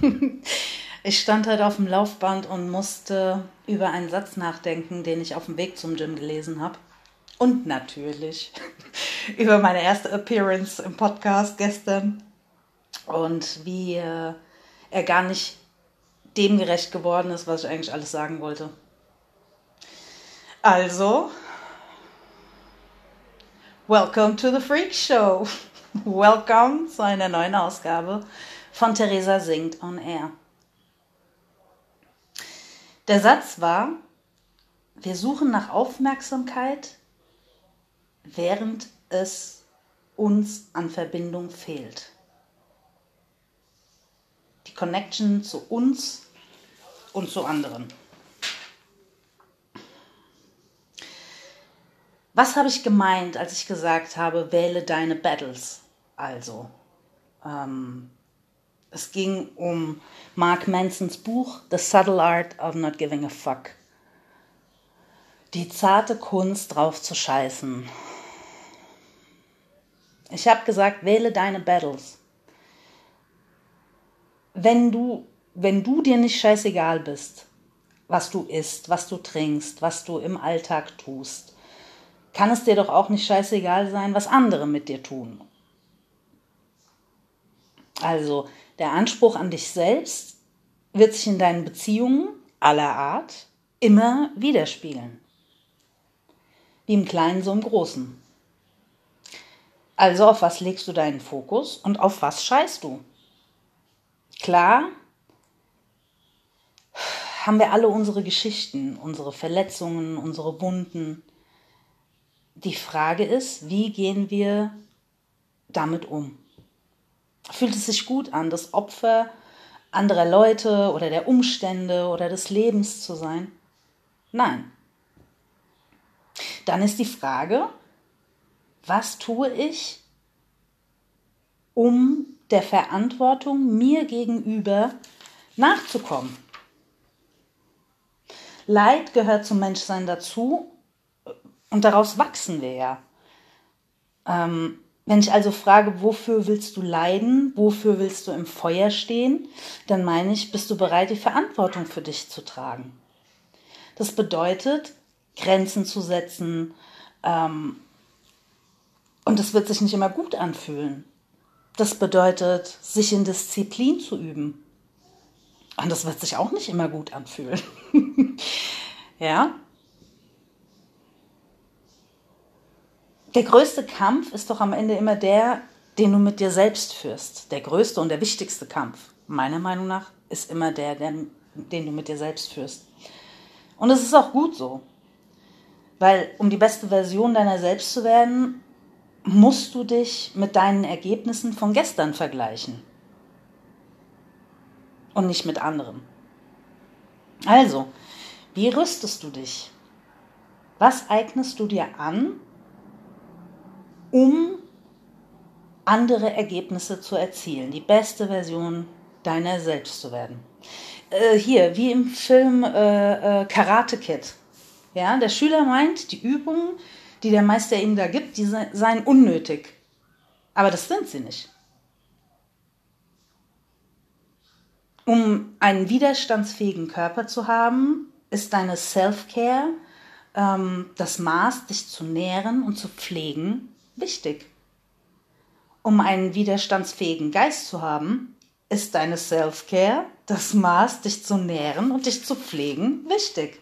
ich stand halt auf dem Laufband und musste über einen Satz nachdenken, den ich auf dem Weg zum Gym gelesen habe. Und natürlich über meine erste Appearance im Podcast gestern und wie äh, er gar nicht dem gerecht geworden ist, was ich eigentlich alles sagen wollte. Also, welcome to the Freak Show. Welcome zu einer neuen Ausgabe von Theresa singt on Air. Der Satz war, wir suchen nach Aufmerksamkeit, während es uns an Verbindung fehlt. Die Connection zu uns und zu anderen. Was habe ich gemeint, als ich gesagt habe, wähle deine Battles? Also, ähm, es ging um Mark Mansons Buch The Subtle Art of Not Giving a Fuck. Die zarte Kunst drauf zu scheißen. Ich habe gesagt, wähle deine Battles. Wenn du, wenn du dir nicht scheißegal bist, was du isst, was du trinkst, was du im Alltag tust, kann es dir doch auch nicht scheißegal sein, was andere mit dir tun. Also der Anspruch an dich selbst wird sich in deinen Beziehungen aller Art immer widerspiegeln. Wie im Kleinen so im Großen. Also auf was legst du deinen Fokus und auf was scheißt du? Klar, haben wir alle unsere Geschichten, unsere Verletzungen, unsere Wunden. Die Frage ist, wie gehen wir damit um? Fühlt es sich gut an, das Opfer anderer Leute oder der Umstände oder des Lebens zu sein? Nein. Dann ist die Frage, was tue ich, um der Verantwortung mir gegenüber nachzukommen? Leid gehört zum Menschsein dazu und daraus wachsen wir ja. Ähm, wenn ich also frage, wofür willst du leiden, wofür willst du im Feuer stehen, dann meine ich, bist du bereit, die Verantwortung für dich zu tragen. Das bedeutet, Grenzen zu setzen, ähm, und es wird sich nicht immer gut anfühlen. Das bedeutet, sich in Disziplin zu üben. Und das wird sich auch nicht immer gut anfühlen. ja? Der größte Kampf ist doch am Ende immer der, den du mit dir selbst führst. Der größte und der wichtigste Kampf, meiner Meinung nach, ist immer der, der den du mit dir selbst führst. Und es ist auch gut so. Weil um die beste Version deiner selbst zu werden, musst du dich mit deinen Ergebnissen von gestern vergleichen. Und nicht mit anderen. Also, wie rüstest du dich? Was eignest du dir an, um andere Ergebnisse zu erzielen, die beste Version deiner selbst zu werden? Äh, hier, wie im Film äh, äh, Karate Kid. Ja, der Schüler meint, die Übungen, die der Meister ihnen da gibt, die seien unnötig. Aber das sind sie nicht. Um einen widerstandsfähigen Körper zu haben, ist deine Self-Care, ähm, das Maß, dich zu nähren und zu pflegen, wichtig. Um einen widerstandsfähigen Geist zu haben, ist deine Self-Care, das Maß, dich zu nähren und dich zu pflegen, wichtig.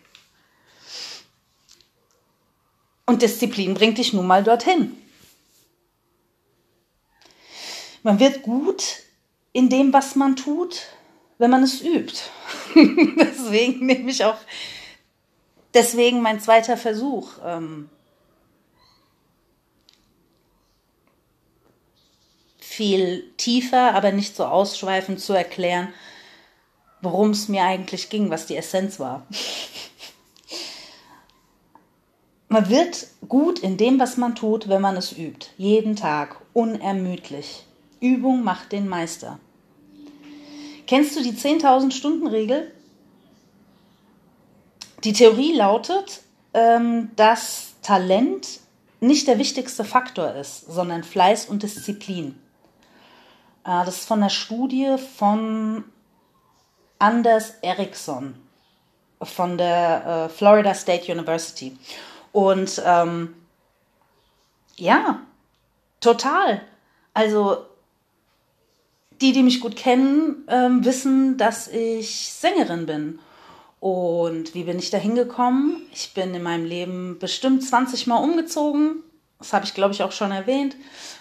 Und Disziplin bringt dich nun mal dorthin. Man wird gut in dem, was man tut, wenn man es übt. deswegen nehme ich auch, deswegen mein zweiter Versuch. Ähm, viel tiefer, aber nicht so ausschweifend zu erklären, worum es mir eigentlich ging, was die Essenz war. Man wird gut in dem, was man tut, wenn man es übt. Jeden Tag, unermüdlich. Übung macht den Meister. Kennst du die 10.000 Stunden Regel? Die Theorie lautet, ähm, dass Talent nicht der wichtigste Faktor ist, sondern Fleiß und Disziplin. Äh, das ist von einer Studie von Anders Ericsson von der äh, Florida State University. Und ähm, ja, total. Also die, die mich gut kennen, ähm, wissen, dass ich Sängerin bin. Und wie bin ich da hingekommen? Ich bin in meinem Leben bestimmt 20 Mal umgezogen. Das habe ich, glaube ich, auch schon erwähnt.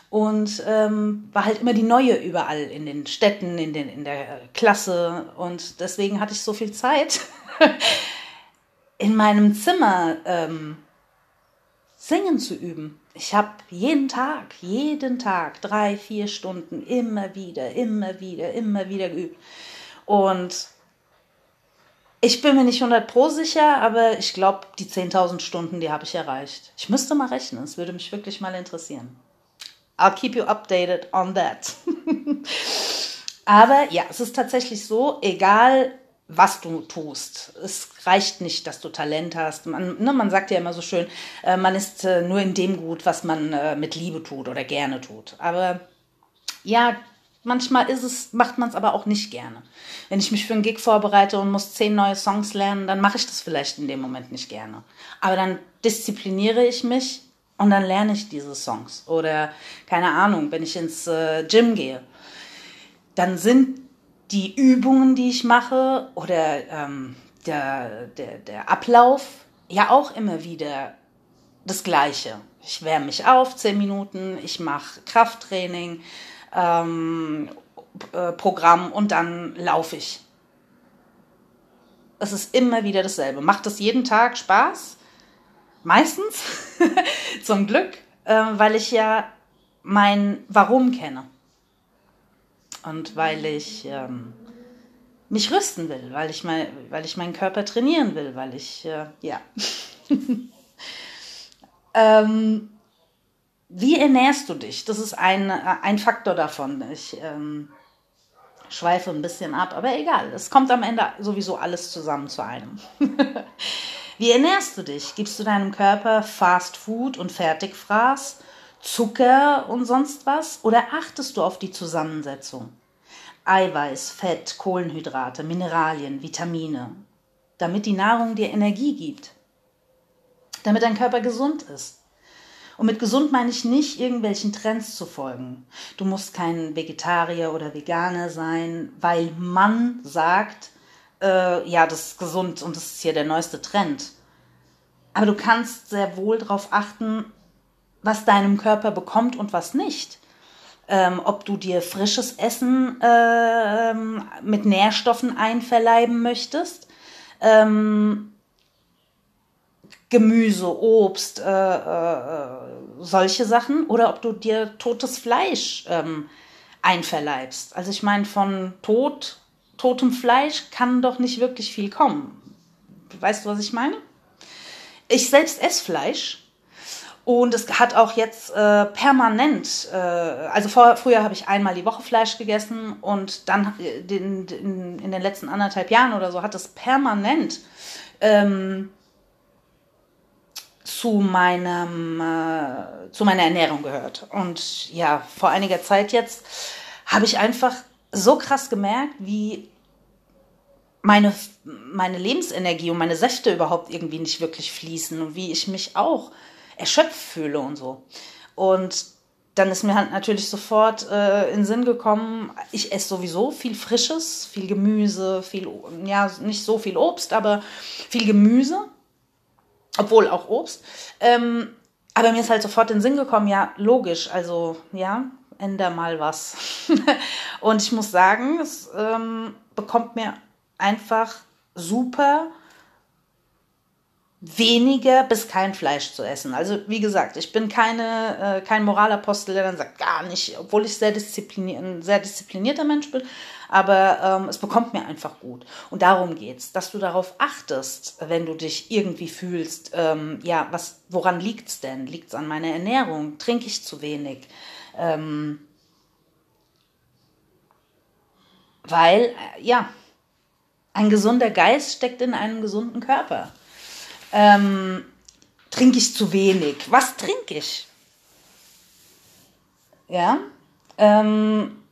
Und ähm, war halt immer die Neue überall in den Städten, in, den, in der Klasse. Und deswegen hatte ich so viel Zeit, in meinem Zimmer ähm, singen zu üben. Ich habe jeden Tag, jeden Tag drei, vier Stunden immer wieder, immer wieder, immer wieder geübt. Und ich bin mir nicht 100 pro sicher, aber ich glaube, die 10.000 Stunden, die habe ich erreicht. Ich müsste mal rechnen, es würde mich wirklich mal interessieren. I'll keep you updated on that. aber ja, es ist tatsächlich so, egal was du tust. Es reicht nicht, dass du Talent hast. Man, ne, man sagt ja immer so schön, äh, man ist äh, nur in dem gut, was man äh, mit Liebe tut oder gerne tut. Aber ja, manchmal ist es, macht man es aber auch nicht gerne. Wenn ich mich für einen Gig vorbereite und muss zehn neue Songs lernen, dann mache ich das vielleicht in dem Moment nicht gerne. Aber dann diszipliniere ich mich und dann lerne ich diese Songs. Oder keine Ahnung, wenn ich ins äh, Gym gehe, dann sind die Übungen, die ich mache oder ähm, der, der, der Ablauf ja auch immer wieder das Gleiche. Ich wärme mich auf, zehn Minuten, ich mache Krafttraining, ähm, äh, Programm und dann laufe ich. Es ist immer wieder dasselbe. Macht es jeden Tag Spaß? Meistens, zum Glück, äh, weil ich ja mein Warum kenne und weil ich ähm, mich rüsten will, weil ich, mein, weil ich meinen Körper trainieren will, weil ich, äh, ja. ähm, wie ernährst du dich? Das ist ein, ein Faktor davon. Ich ähm, schweife ein bisschen ab, aber egal. Es kommt am Ende sowieso alles zusammen zu einem. wie ernährst du dich? Gibst du deinem Körper Fast Food und Fertigfraß? Zucker und sonst was? Oder achtest du auf die Zusammensetzung? Eiweiß, Fett, Kohlenhydrate, Mineralien, Vitamine, damit die Nahrung dir Energie gibt, damit dein Körper gesund ist. Und mit gesund meine ich nicht, irgendwelchen Trends zu folgen. Du musst kein Vegetarier oder Veganer sein, weil man sagt, äh, ja, das ist gesund und das ist hier der neueste Trend. Aber du kannst sehr wohl darauf achten, was deinem Körper bekommt und was nicht. Ähm, ob du dir frisches Essen äh, mit Nährstoffen einverleiben möchtest. Ähm, Gemüse, Obst, äh, äh, solche Sachen, oder ob du dir totes Fleisch ähm, einverleibst. Also ich meine, von tot, totem Fleisch kann doch nicht wirklich viel kommen. Weißt du, was ich meine? Ich selbst esse Fleisch und es hat auch jetzt äh, permanent, äh, also vor, früher habe ich einmal die Woche Fleisch gegessen und dann äh, den, den, in den letzten anderthalb Jahren oder so hat es permanent ähm, zu meinem äh, zu meiner Ernährung gehört. Und ja, vor einiger Zeit jetzt habe ich einfach so krass gemerkt, wie meine, meine Lebensenergie und meine Säfte überhaupt irgendwie nicht wirklich fließen und wie ich mich auch erschöpft fühle und so. Und dann ist mir halt natürlich sofort äh, in Sinn gekommen, ich esse sowieso viel Frisches, viel Gemüse, viel, ja, nicht so viel Obst, aber viel Gemüse, obwohl auch Obst. Ähm, aber mir ist halt sofort in den Sinn gekommen, ja, logisch, also, ja, änder mal was. und ich muss sagen, es ähm, bekommt mir einfach super weniger bis kein Fleisch zu essen. Also wie gesagt, ich bin keine, äh, kein Moralapostel, der dann sagt, gar nicht, obwohl ich sehr disziplinier ein sehr disziplinierter Mensch bin, aber ähm, es bekommt mir einfach gut. Und darum geht's, dass du darauf achtest, wenn du dich irgendwie fühlst, ähm, ja, was, woran liegt's denn? Liegt's an meiner Ernährung? Trinke ich zu wenig? Ähm, weil, äh, ja, ein gesunder Geist steckt in einem gesunden Körper. Ähm, trinke ich zu wenig? Was trinke ich? Ja. Ähm,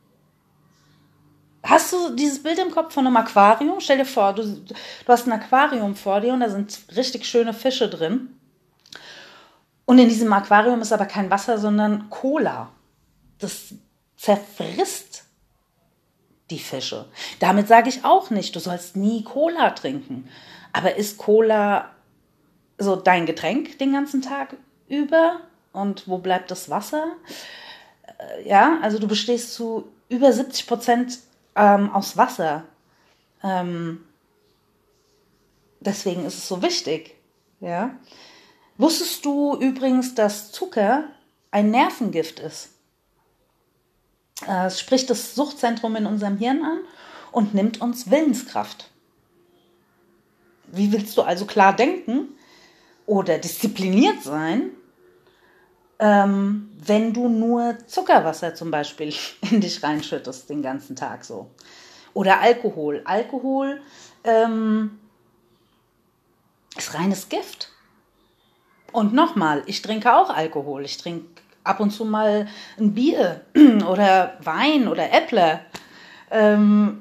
hast du dieses Bild im Kopf von einem Aquarium? Stell dir vor, du, du hast ein Aquarium vor dir und da sind richtig schöne Fische drin. Und in diesem Aquarium ist aber kein Wasser, sondern Cola. Das zerfrisst die Fische. Damit sage ich auch nicht, du sollst nie Cola trinken. Aber ist Cola so dein Getränk den ganzen Tag über? Und wo bleibt das Wasser? Äh, ja, also du bestehst zu über 70 Prozent ähm, aus Wasser. Ähm, deswegen ist es so wichtig. Ja. Wusstest du übrigens, dass Zucker ein Nervengift ist? Es spricht das Suchtzentrum in unserem Hirn an und nimmt uns Willenskraft. Wie willst du also klar denken oder diszipliniert sein, ähm, wenn du nur Zuckerwasser zum Beispiel in dich reinschüttest den ganzen Tag so? Oder Alkohol. Alkohol ähm, ist reines Gift. Und nochmal, ich trinke auch Alkohol. Ich trinke ab und zu mal ein Bier oder Wein oder Äpple. Ähm,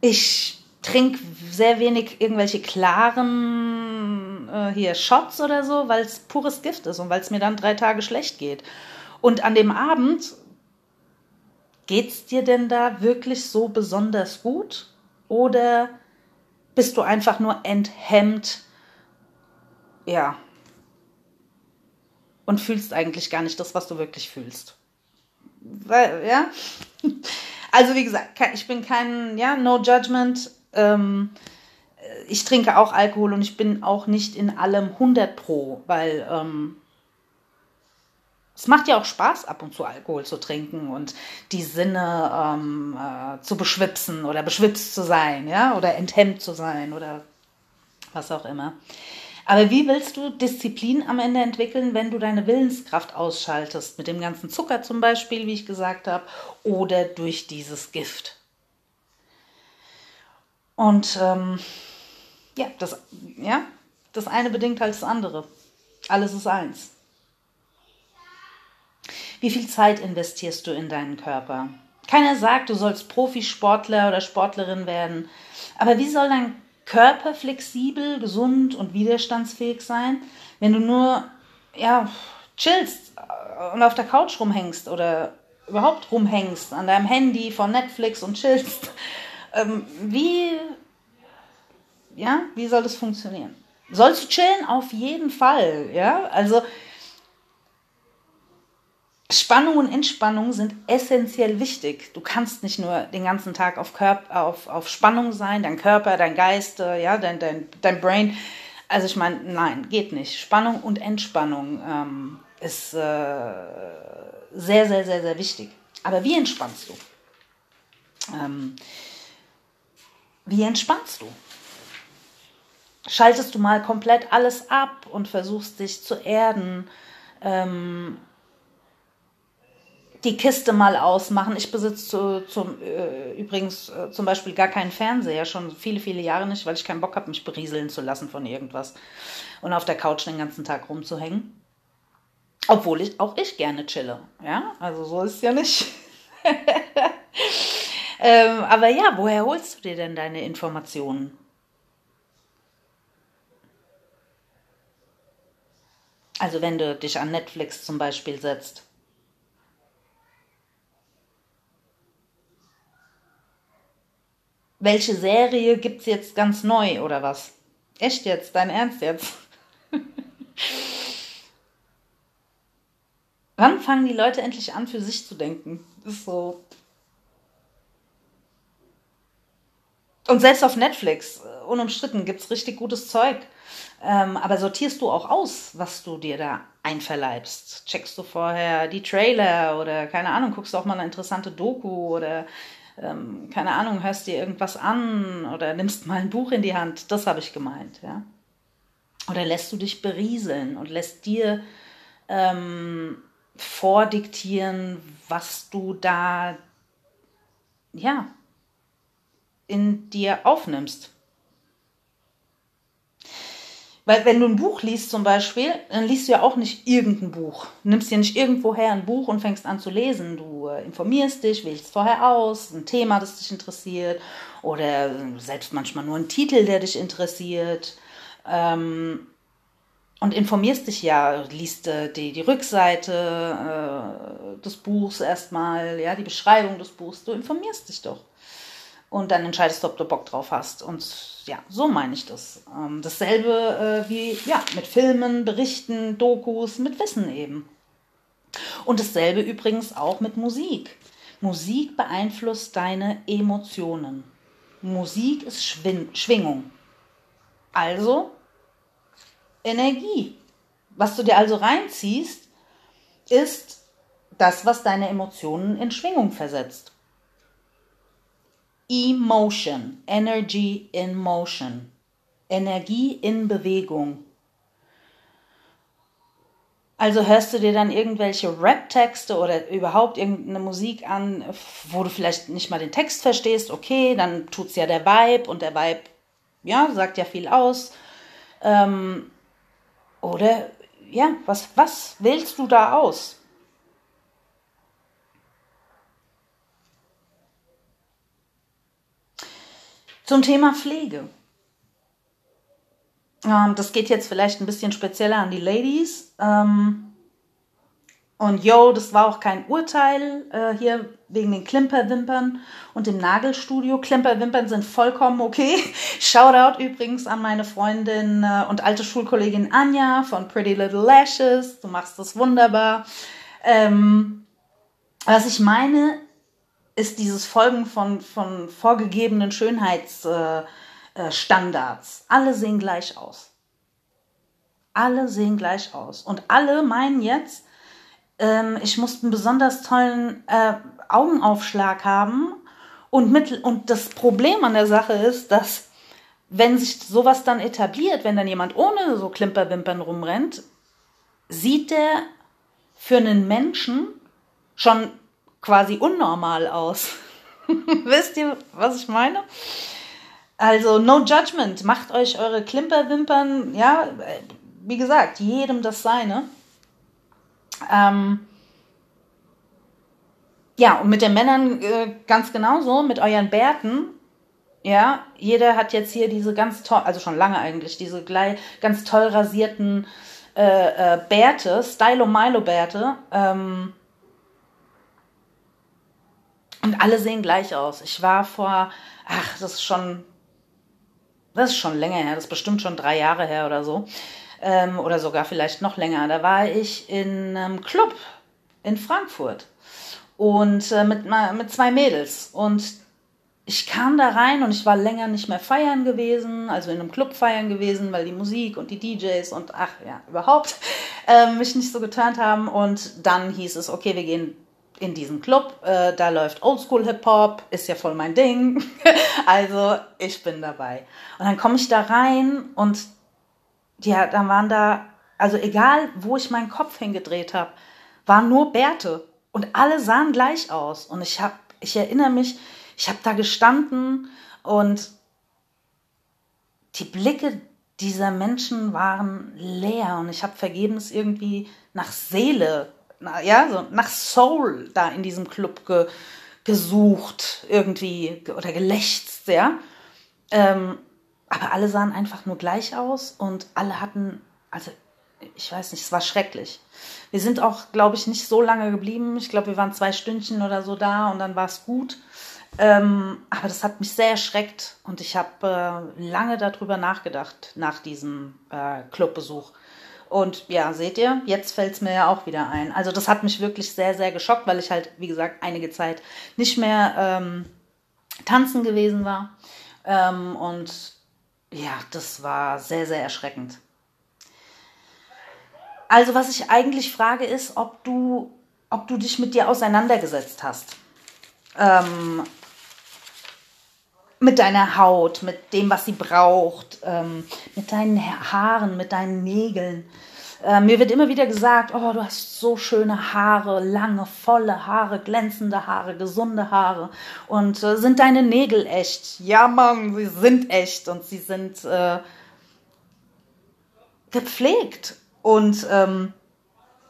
ich trinke sehr wenig irgendwelche klaren äh, hier Shots oder so, weil es pures Gift ist und weil es mir dann drei Tage schlecht geht. Und an dem Abend geht's dir denn da wirklich so besonders gut oder bist du einfach nur enthemmt? Ja, und fühlst eigentlich gar nicht das, was du wirklich fühlst. Weil, ja. Also wie gesagt, ich bin kein, ja, no judgment. Ähm, ich trinke auch Alkohol und ich bin auch nicht in allem 100 pro, weil ähm, es macht ja auch Spaß, ab und zu Alkohol zu trinken und die Sinne ähm, äh, zu beschwipsen oder beschwipst zu sein, ja, oder enthemmt zu sein oder was auch immer. Aber wie willst du Disziplin am Ende entwickeln, wenn du deine Willenskraft ausschaltest? Mit dem ganzen Zucker zum Beispiel, wie ich gesagt habe, oder durch dieses Gift. Und ähm, ja, das, ja, das eine bedingt halt das andere. Alles ist eins. Wie viel Zeit investierst du in deinen Körper? Keiner sagt, du sollst Profisportler oder Sportlerin werden. Aber wie soll dein Körper flexibel, gesund und widerstandsfähig sein, wenn du nur ja, chillst und auf der Couch rumhängst oder überhaupt rumhängst an deinem Handy von Netflix und chillst. Ähm, wie, ja, wie soll das funktionieren? Sollst du chillen? Auf jeden Fall, ja. Also Spannung und Entspannung sind essentiell wichtig. Du kannst nicht nur den ganzen Tag auf, Körper, auf, auf Spannung sein, dein Körper, dein Geist, äh, ja, dein, dein, dein Brain. Also ich meine, nein, geht nicht. Spannung und Entspannung ähm, ist äh, sehr, sehr, sehr, sehr wichtig. Aber wie entspannst du? Ähm, wie entspannst du? Schaltest du mal komplett alles ab und versuchst dich zu erden? Ähm, die Kiste mal ausmachen. Ich besitze zu, zum, äh, übrigens äh, zum Beispiel gar keinen Fernseher, schon viele, viele Jahre nicht, weil ich keinen Bock habe, mich berieseln zu lassen von irgendwas und auf der Couch den ganzen Tag rumzuhängen. Obwohl ich auch ich gerne chille. Ja, also so ist es ja nicht. ähm, aber ja, woher holst du dir denn deine Informationen? Also wenn du dich an Netflix zum Beispiel setzt welche Serie gibt's jetzt ganz neu oder was? Echt jetzt? Dein Ernst jetzt? Wann fangen die Leute endlich an, für sich zu denken? Das ist so. Und selbst auf Netflix, äh, unumstritten, gibt's richtig gutes Zeug. Ähm, aber sortierst du auch aus, was du dir da einverleibst? Checkst du vorher die Trailer oder keine Ahnung, guckst du auch mal eine interessante Doku oder ähm, keine Ahnung, hörst dir irgendwas an oder nimmst mal ein Buch in die Hand. Das habe ich gemeint, ja. Oder lässt du dich berieseln und lässt dir ähm, vordiktieren, was du da, ja, in dir aufnimmst. Weil wenn du ein Buch liest zum Beispiel, dann liest du ja auch nicht irgendein Buch. Du nimmst dir nicht irgendwoher ein Buch und fängst an zu lesen. Du äh, informierst dich, wählst vorher aus, ein Thema, das dich interessiert oder äh, selbst manchmal nur ein Titel, der dich interessiert. Ähm, und informierst dich ja, liest äh, die, die Rückseite äh, des Buchs erstmal, ja, die Beschreibung des Buchs, du informierst dich doch. Und dann entscheidest du, ob du Bock drauf hast. Und ja, so meine ich das. Ähm, dasselbe äh, wie ja, mit Filmen, Berichten, Dokus, mit Wissen eben. Und dasselbe übrigens auch mit Musik. Musik beeinflusst deine Emotionen. Musik ist Schwing Schwingung. Also Energie. Was du dir also reinziehst, ist das, was deine Emotionen in Schwingung versetzt. Emotion, Energy in Motion, Energie in Bewegung. Also hörst du dir dann irgendwelche Rap-Texte oder überhaupt irgendeine Musik an, wo du vielleicht nicht mal den Text verstehst, okay, dann tut's ja der Vibe und der Vibe, ja, sagt ja viel aus. Ähm, oder ja, was, was wählst du da aus? Zum Thema Pflege. Ähm, das geht jetzt vielleicht ein bisschen spezieller an die Ladies. Ähm, und yo, das war auch kein Urteil äh, hier wegen den Klimperwimpern und dem Nagelstudio. Klimperwimpern sind vollkommen okay. Shoutout übrigens an meine Freundin äh, und alte Schulkollegin Anja von Pretty Little Lashes. Du machst das wunderbar. Ähm, was ich meine, ist dieses Folgen von, von vorgegebenen Schönheitsstandards. Äh, äh, alle sehen gleich aus. Alle sehen gleich aus. Und alle meinen jetzt, ähm, ich musste einen besonders tollen äh, Augenaufschlag haben. Und, mit, und das Problem an der Sache ist, dass wenn sich sowas dann etabliert, wenn dann jemand ohne so Klimperwimpern rumrennt, sieht der für einen Menschen schon quasi unnormal aus. Wisst ihr, was ich meine? Also, no judgment. Macht euch eure Klimperwimpern, ja, wie gesagt, jedem das seine. Ähm, ja, und mit den Männern äh, ganz genauso, mit euren Bärten. Ja, jeder hat jetzt hier diese ganz toll, also schon lange eigentlich, diese ganz toll rasierten äh, äh, Bärte, Stylo-Milo-Bärte. Ähm, und alle sehen gleich aus. Ich war vor, ach, das ist schon, das ist schon länger her, das ist bestimmt schon drei Jahre her oder so ähm, oder sogar vielleicht noch länger. Da war ich in einem Club in Frankfurt und äh, mit, mit zwei Mädels und ich kam da rein und ich war länger nicht mehr feiern gewesen, also in einem Club feiern gewesen, weil die Musik und die DJs und ach ja, überhaupt äh, mich nicht so geturnt haben. Und dann hieß es, okay, wir gehen in diesen Club, äh, da läuft Oldschool Hip-Hop, ist ja voll mein Ding. also ich bin dabei. Und dann komme ich da rein und ja, dann waren da, also egal, wo ich meinen Kopf hingedreht habe, waren nur Bärte und alle sahen gleich aus. Und ich habe, ich erinnere mich, ich habe da gestanden und die Blicke dieser Menschen waren leer und ich habe vergebens irgendwie nach Seele, na, ja, so nach Soul da in diesem Club ge, gesucht irgendwie oder gelächzt, ja. Ähm, aber alle sahen einfach nur gleich aus und alle hatten, also ich weiß nicht, es war schrecklich. Wir sind auch, glaube ich, nicht so lange geblieben. Ich glaube, wir waren zwei Stündchen oder so da und dann war es gut. Ähm, aber das hat mich sehr erschreckt und ich habe äh, lange darüber nachgedacht nach diesem äh, Clubbesuch. Und ja, seht ihr, jetzt fällt es mir ja auch wieder ein. Also das hat mich wirklich sehr, sehr geschockt, weil ich halt, wie gesagt, einige Zeit nicht mehr ähm, tanzen gewesen war. Ähm, und ja, das war sehr, sehr erschreckend. Also was ich eigentlich frage ist, ob du, ob du dich mit dir auseinandergesetzt hast. Ähm, mit deiner Haut, mit dem, was sie braucht, ähm, mit deinen Haaren, mit deinen Nägeln. Äh, mir wird immer wieder gesagt, oh, du hast so schöne Haare, lange, volle Haare, glänzende Haare, gesunde Haare. Und äh, sind deine Nägel echt? Ja, Mann, sie sind echt und sie sind, äh, gepflegt. Und ähm,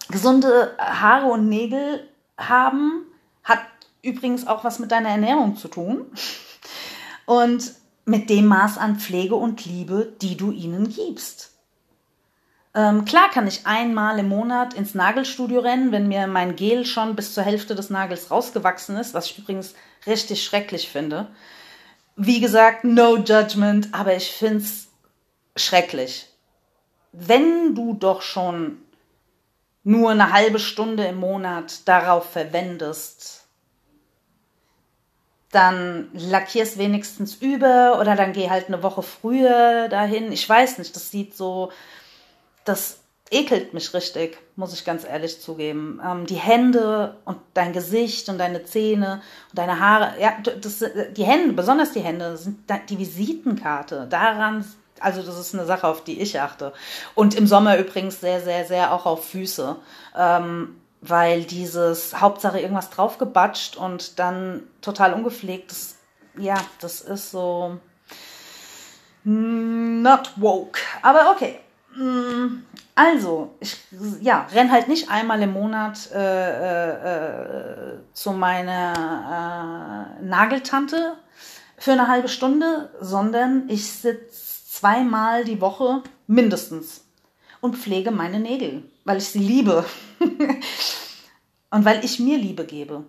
gesunde Haare und Nägel haben hat übrigens auch was mit deiner Ernährung zu tun. Und mit dem Maß an Pflege und Liebe, die du ihnen gibst. Ähm, klar kann ich einmal im Monat ins Nagelstudio rennen, wenn mir mein Gel schon bis zur Hälfte des Nagels rausgewachsen ist, was ich übrigens richtig schrecklich finde. Wie gesagt, no judgment, aber ich finde es schrecklich. Wenn du doch schon nur eine halbe Stunde im Monat darauf verwendest, dann lackierst wenigstens über oder dann geh halt eine Woche früher dahin. Ich weiß nicht, das sieht so, das ekelt mich richtig, muss ich ganz ehrlich zugeben. Ähm, die Hände und dein Gesicht und deine Zähne und deine Haare, ja, das, die Hände, besonders die Hände, sind die Visitenkarte. Daran also das ist eine Sache, auf die ich achte. Und im Sommer übrigens sehr, sehr, sehr auch auf Füße. Ähm, weil dieses Hauptsache irgendwas draufgebatscht und dann total ungepflegt, das, ja, das ist so not woke. Aber okay. Mm, also, ich ja, renn halt nicht einmal im Monat äh, äh, zu meiner äh, Nageltante für eine halbe Stunde, sondern ich sitze zweimal die Woche mindestens und pflege meine Nägel, weil ich sie liebe und weil ich mir Liebe gebe.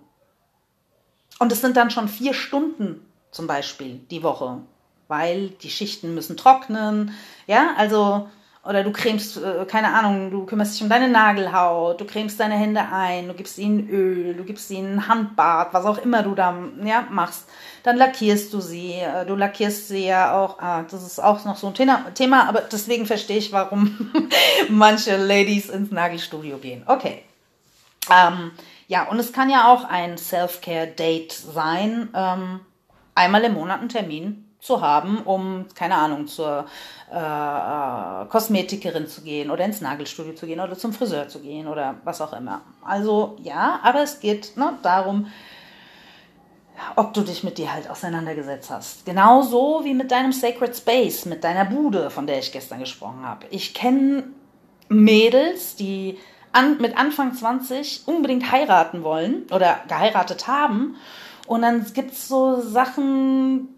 Und es sind dann schon vier Stunden zum Beispiel die Woche, weil die Schichten müssen trocknen. Ja, also oder du cremst, äh, keine Ahnung, du kümmerst dich um deine Nagelhaut, du cremst deine Hände ein, du gibst ihnen Öl, du gibst ihnen Handbad, was auch immer du da ja, machst. Dann lackierst du sie. Äh, du lackierst sie ja auch, ah, das ist auch noch so ein Thema, aber deswegen verstehe ich, warum manche Ladies ins Nagelstudio gehen. Okay. Ähm, ja, und es kann ja auch ein Self-Care-Date sein, ähm, einmal im Monat einen Termin zu haben, um, keine Ahnung, zur äh, äh, Kosmetikerin zu gehen oder ins Nagelstudio zu gehen oder zum Friseur zu gehen oder was auch immer. Also ja, aber es geht ne, darum, ob du dich mit dir halt auseinandergesetzt hast. Genauso wie mit deinem Sacred Space, mit deiner Bude, von der ich gestern gesprochen habe. Ich kenne Mädels, die an, mit Anfang 20 unbedingt heiraten wollen oder geheiratet haben. Und dann gibt es so Sachen,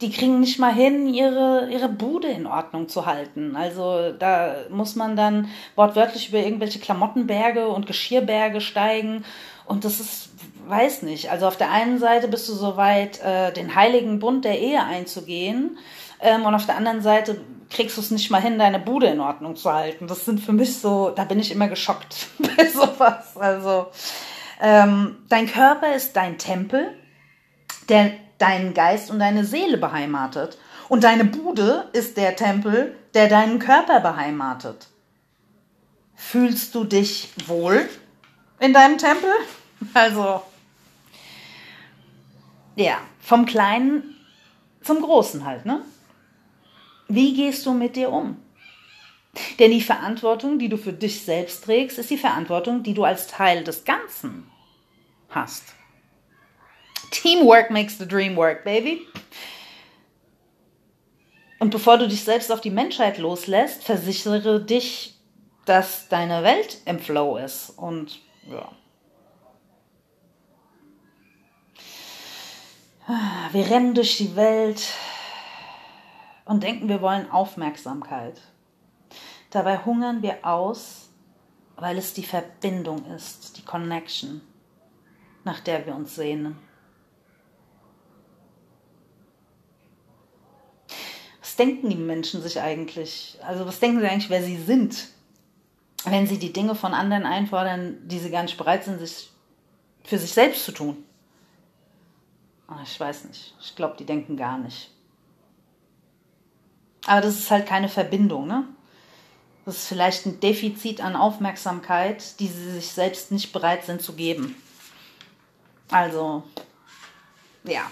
die kriegen nicht mal hin, ihre, ihre Bude in Ordnung zu halten. Also da muss man dann wortwörtlich über irgendwelche Klamottenberge und Geschirrberge steigen. Und das ist, weiß nicht. Also auf der einen Seite bist du soweit, äh, den heiligen Bund der Ehe einzugehen. Ähm, und auf der anderen Seite kriegst du es nicht mal hin, deine Bude in Ordnung zu halten. Das sind für mich so, da bin ich immer geschockt bei sowas. Also ähm, dein Körper ist dein Tempel, der deinen Geist und deine Seele beheimatet. Und deine Bude ist der Tempel, der deinen Körper beheimatet. Fühlst du dich wohl in deinem Tempel? Also, ja, vom Kleinen zum Großen halt, ne? Wie gehst du mit dir um? Denn die Verantwortung, die du für dich selbst trägst, ist die Verantwortung, die du als Teil des Ganzen hast. Teamwork makes the dream work, baby. Und bevor du dich selbst auf die Menschheit loslässt, versichere dich, dass deine Welt im Flow ist. Und ja. Wir rennen durch die Welt und denken, wir wollen Aufmerksamkeit. Dabei hungern wir aus, weil es die Verbindung ist, die Connection, nach der wir uns sehnen. Denken die Menschen sich eigentlich? Also was denken sie eigentlich, wer sie sind? Wenn sie die Dinge von anderen einfordern, die sie gar nicht bereit sind, sich für sich selbst zu tun. Ah, ich weiß nicht. Ich glaube, die denken gar nicht. Aber das ist halt keine Verbindung, ne? Das ist vielleicht ein Defizit an Aufmerksamkeit, die sie sich selbst nicht bereit sind zu geben. Also, ja,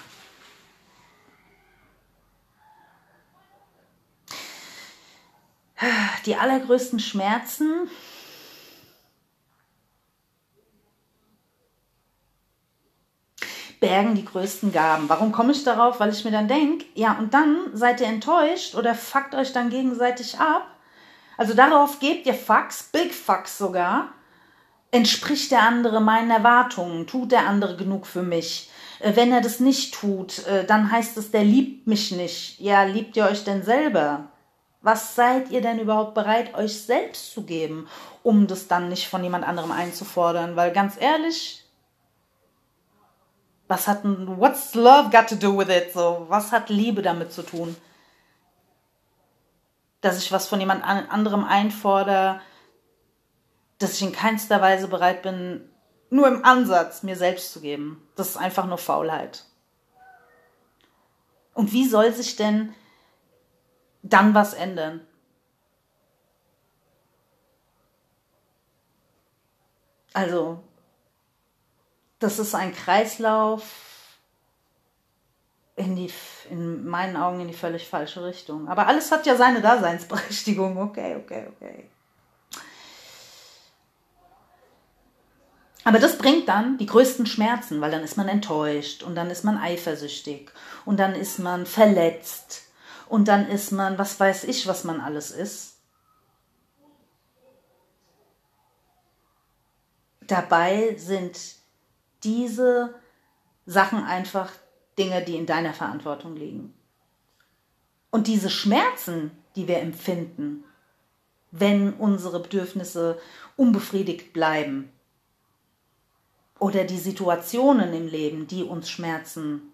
die allergrößten Schmerzen bergen die größten Gaben. Warum komme ich darauf? Weil ich mir dann denke, ja, und dann seid ihr enttäuscht oder fuckt euch dann gegenseitig ab, Also darauf gebt ihr Fax, Big Fax sogar. Entspricht der andere meinen Erwartungen? Tut der andere genug für mich? Äh, wenn er das nicht tut, äh, dann heißt es, der liebt mich nicht. Ja, liebt ihr euch denn selber? Was seid ihr denn überhaupt bereit, euch selbst zu geben, um das dann nicht von jemand anderem einzufordern? Weil ganz ehrlich, was hat ein, what's love got to do with it? So, was hat Liebe damit zu tun? Dass ich was von jemand anderem einfordere, dass ich in keinster Weise bereit bin, nur im Ansatz mir selbst zu geben. Das ist einfach nur Faulheit. Und wie soll sich denn dann was ändern? Also, das ist ein Kreislauf in die, in meinen Augen in die völlig falsche Richtung. Aber alles hat ja seine Daseinsberechtigung. Okay, okay, okay. Aber das bringt dann die größten Schmerzen, weil dann ist man enttäuscht und dann ist man eifersüchtig und dann ist man verletzt und dann ist man, was weiß ich, was man alles ist. Dabei sind diese Sachen einfach Dinge, die in deiner Verantwortung liegen. Und diese Schmerzen, die wir empfinden, wenn unsere Bedürfnisse unbefriedigt bleiben, oder die Situationen im Leben, die uns Schmerzen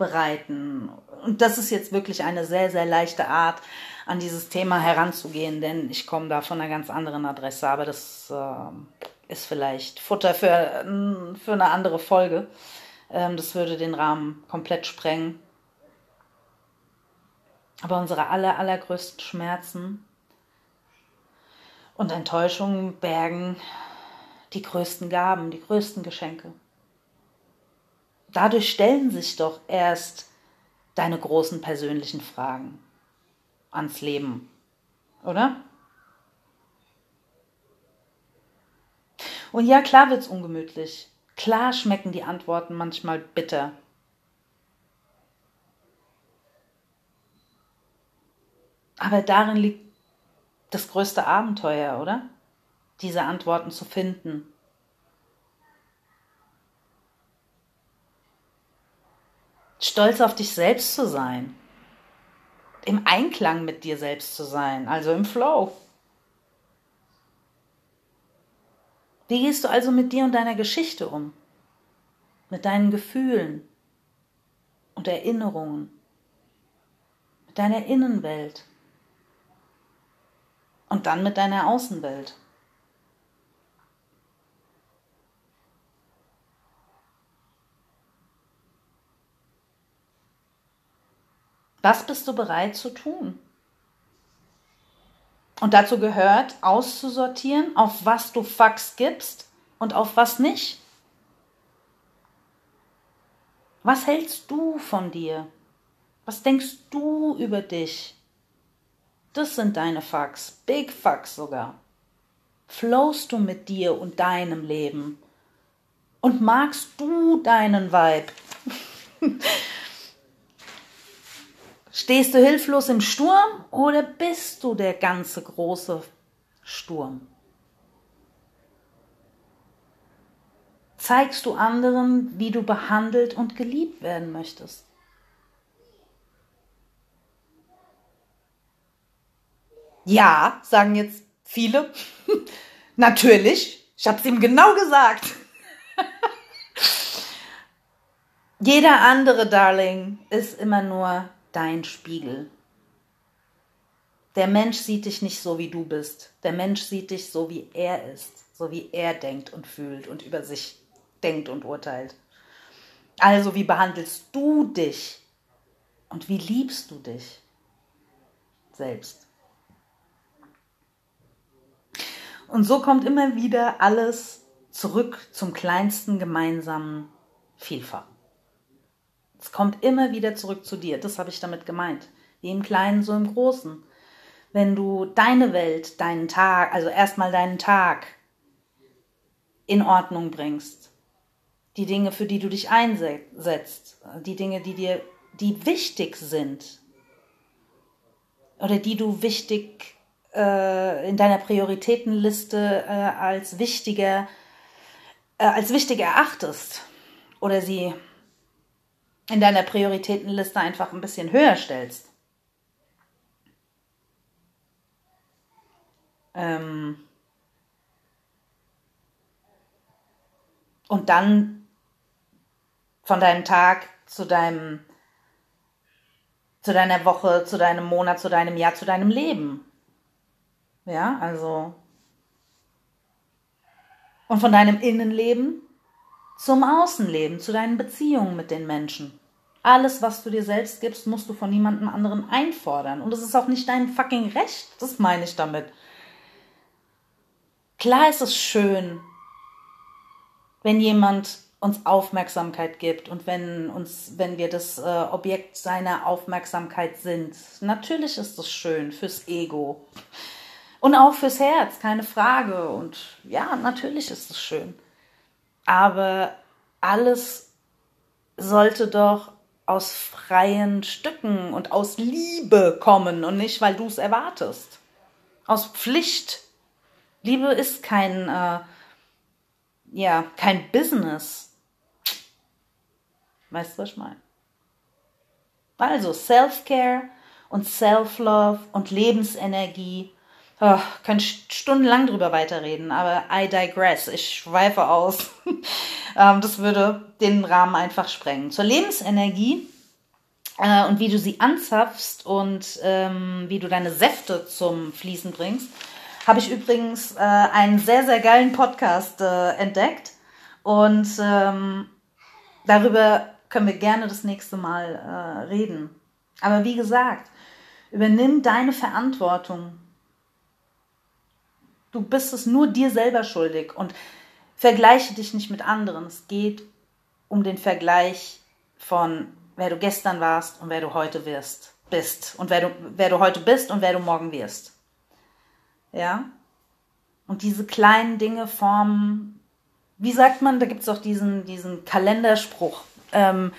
bereiten. Und das ist jetzt wirklich eine sehr, sehr leichte Art, an dieses Thema heranzugehen, denn ich komme da von einer ganz anderen Adresse, aber das äh, ist vielleicht Futter für, für eine andere Folge. Ähm, das würde den Rahmen komplett sprengen. Aber unsere aller, allergrößten Schmerzen und Enttäuschungen bergen die größten Gaben, die größten Geschenke. Dadurch stellen sich doch erst deine großen persönlichen Fragen ans Leben, oder? Und ja, klar wird's ungemütlich. Klar schmecken die Antworten manchmal bitter. Aber darin liegt das größte Abenteuer, oder? Diese Antworten zu finden. Stolz auf dich selbst zu sein. Im Einklang mit dir selbst zu sein, also im Flow. Wie gehst du also mit dir und deiner Geschichte um? Mit deinen Gefühlen und Erinnerungen? Mit deiner Innenwelt? Und dann mit deiner Außenwelt? Was bist du bereit zu tun? Und dazu gehört auszusortieren, auf was du Fax gibst und auf was nicht. Was hältst du von dir? Was denkst du über dich? Das sind deine Fax, Big Fax sogar. Flowst du mit dir und deinem Leben? Und magst du deinen Vibe? Stehst du hilflos im Sturm oder bist du der ganze große Sturm? Zeigst du anderen, wie du behandelt und geliebt werden möchtest? Ja, sagen jetzt viele. Natürlich, ich habe es ihm genau gesagt. Jeder andere Darling ist immer nur dein Spiegel. Der Mensch sieht dich nicht so, wie du bist. Der Mensch sieht dich so, wie er ist, so wie er denkt und fühlt und über sich denkt und urteilt. Also, wie behandelst du dich und wie liebst du dich selbst? Und so kommt immer wieder alles zurück zum kleinsten gemeinsamen Vielfach. Es kommt immer wieder zurück zu dir. Das habe ich damit gemeint. Wie im Kleinen, so im Großen. Wenn du deine Welt, deinen Tag, also erstmal deinen Tag in Ordnung bringst, die Dinge, für die du dich einsetzt, die Dinge, die dir, die wichtig sind oder die du wichtig äh, in deiner Prioritätenliste äh, als wichtiger, äh, als wichtig erachtest oder sie in deiner Prioritätenliste einfach ein bisschen höher stellst. Ähm und dann von deinem Tag zu deinem zu deiner Woche, zu deinem Monat, zu deinem Jahr, zu deinem Leben. Ja, also und von deinem Innenleben zum Außenleben, zu deinen Beziehungen mit den Menschen. Alles, was du dir selbst gibst, musst du von niemandem anderen einfordern. Und es ist auch nicht dein fucking Recht. Das meine ich damit. Klar ist es schön, wenn jemand uns Aufmerksamkeit gibt und wenn uns, wenn wir das äh, Objekt seiner Aufmerksamkeit sind. Natürlich ist es schön fürs Ego. Und auch fürs Herz, keine Frage. Und ja, natürlich ist es schön. Aber alles sollte doch aus freien Stücken und aus Liebe kommen und nicht, weil du es erwartest. Aus Pflicht. Liebe ist kein, äh, ja, kein Business. Weißt du, was ich meine? Also Self-Care und Self-Love und Lebensenergie. Oh, kann stundenlang drüber weiterreden, aber I digress. Ich schweife aus. Ähm, das würde den Rahmen einfach sprengen. Zur Lebensenergie äh, und wie du sie anzapfst und ähm, wie du deine Säfte zum Fließen bringst, habe ich übrigens äh, einen sehr, sehr geilen Podcast äh, entdeckt. Und ähm, darüber können wir gerne das nächste Mal äh, reden. Aber wie gesagt, übernimm deine Verantwortung. Du bist es nur dir selber schuldig. Und Vergleiche dich nicht mit anderen. Es geht um den Vergleich von wer du gestern warst und wer du heute wirst, bist und wer du, wer du heute bist und wer du morgen wirst. Ja? Und diese kleinen Dinge formen, wie sagt man, da gibt es auch diesen, diesen Kalenderspruch. Ähm,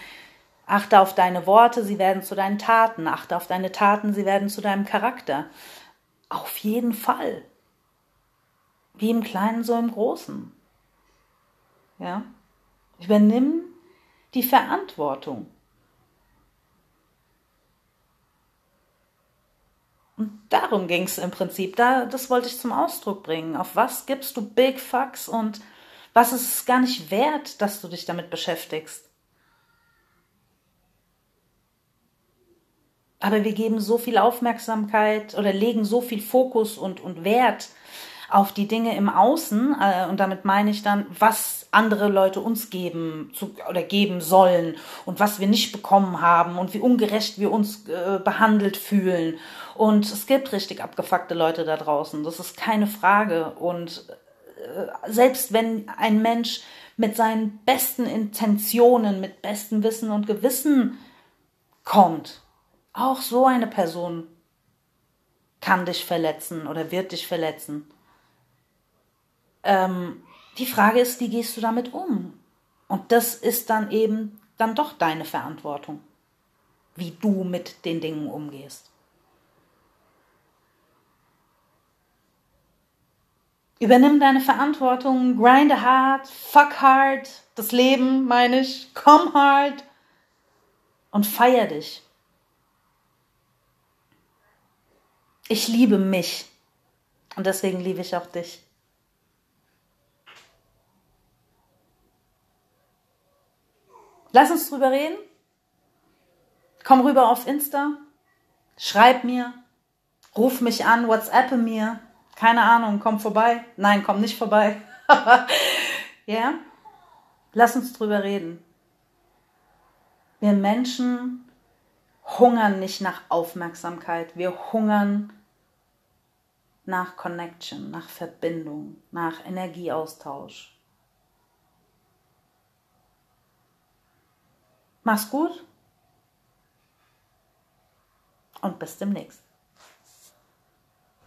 achte auf deine Worte, sie werden zu deinen Taten. Achte auf deine Taten, sie werden zu deinem Charakter. Auf jeden Fall. Wie im Kleinen, so im Großen. Ja? Übernimm die Verantwortung. Und darum ging es im Prinzip. Da, das wollte ich zum Ausdruck bringen. Auf was gibst du Big Fucks und was ist es gar nicht wert, dass du dich damit beschäftigst? Aber wir geben so viel Aufmerksamkeit oder legen so viel Fokus und, und Wert auf die Dinge im Außen, äh, und damit meine ich dann, was andere Leute uns geben zu, oder geben sollen und was wir nicht bekommen haben und wie ungerecht wir uns äh, behandelt fühlen. Und es gibt richtig abgefuckte Leute da draußen, das ist keine Frage. Und äh, selbst wenn ein Mensch mit seinen besten Intentionen, mit bestem Wissen und Gewissen kommt, auch so eine Person kann dich verletzen oder wird dich verletzen. Ähm, die Frage ist, wie gehst du damit um? Und das ist dann eben dann doch deine Verantwortung, wie du mit den Dingen umgehst. Übernimm deine Verantwortung, grinde hard, fuck hard, das Leben meine ich, komm hard und feier dich. Ich liebe mich und deswegen liebe ich auch dich. Lass uns drüber reden. Komm rüber auf Insta. Schreib mir. Ruf mich an, WhatsAppe mir. Keine Ahnung, komm vorbei. Nein, komm nicht vorbei. ja? Lass uns drüber reden. Wir Menschen hungern nicht nach Aufmerksamkeit. Wir hungern nach Connection, nach Verbindung, nach Energieaustausch. Mach's gut und bis demnächst.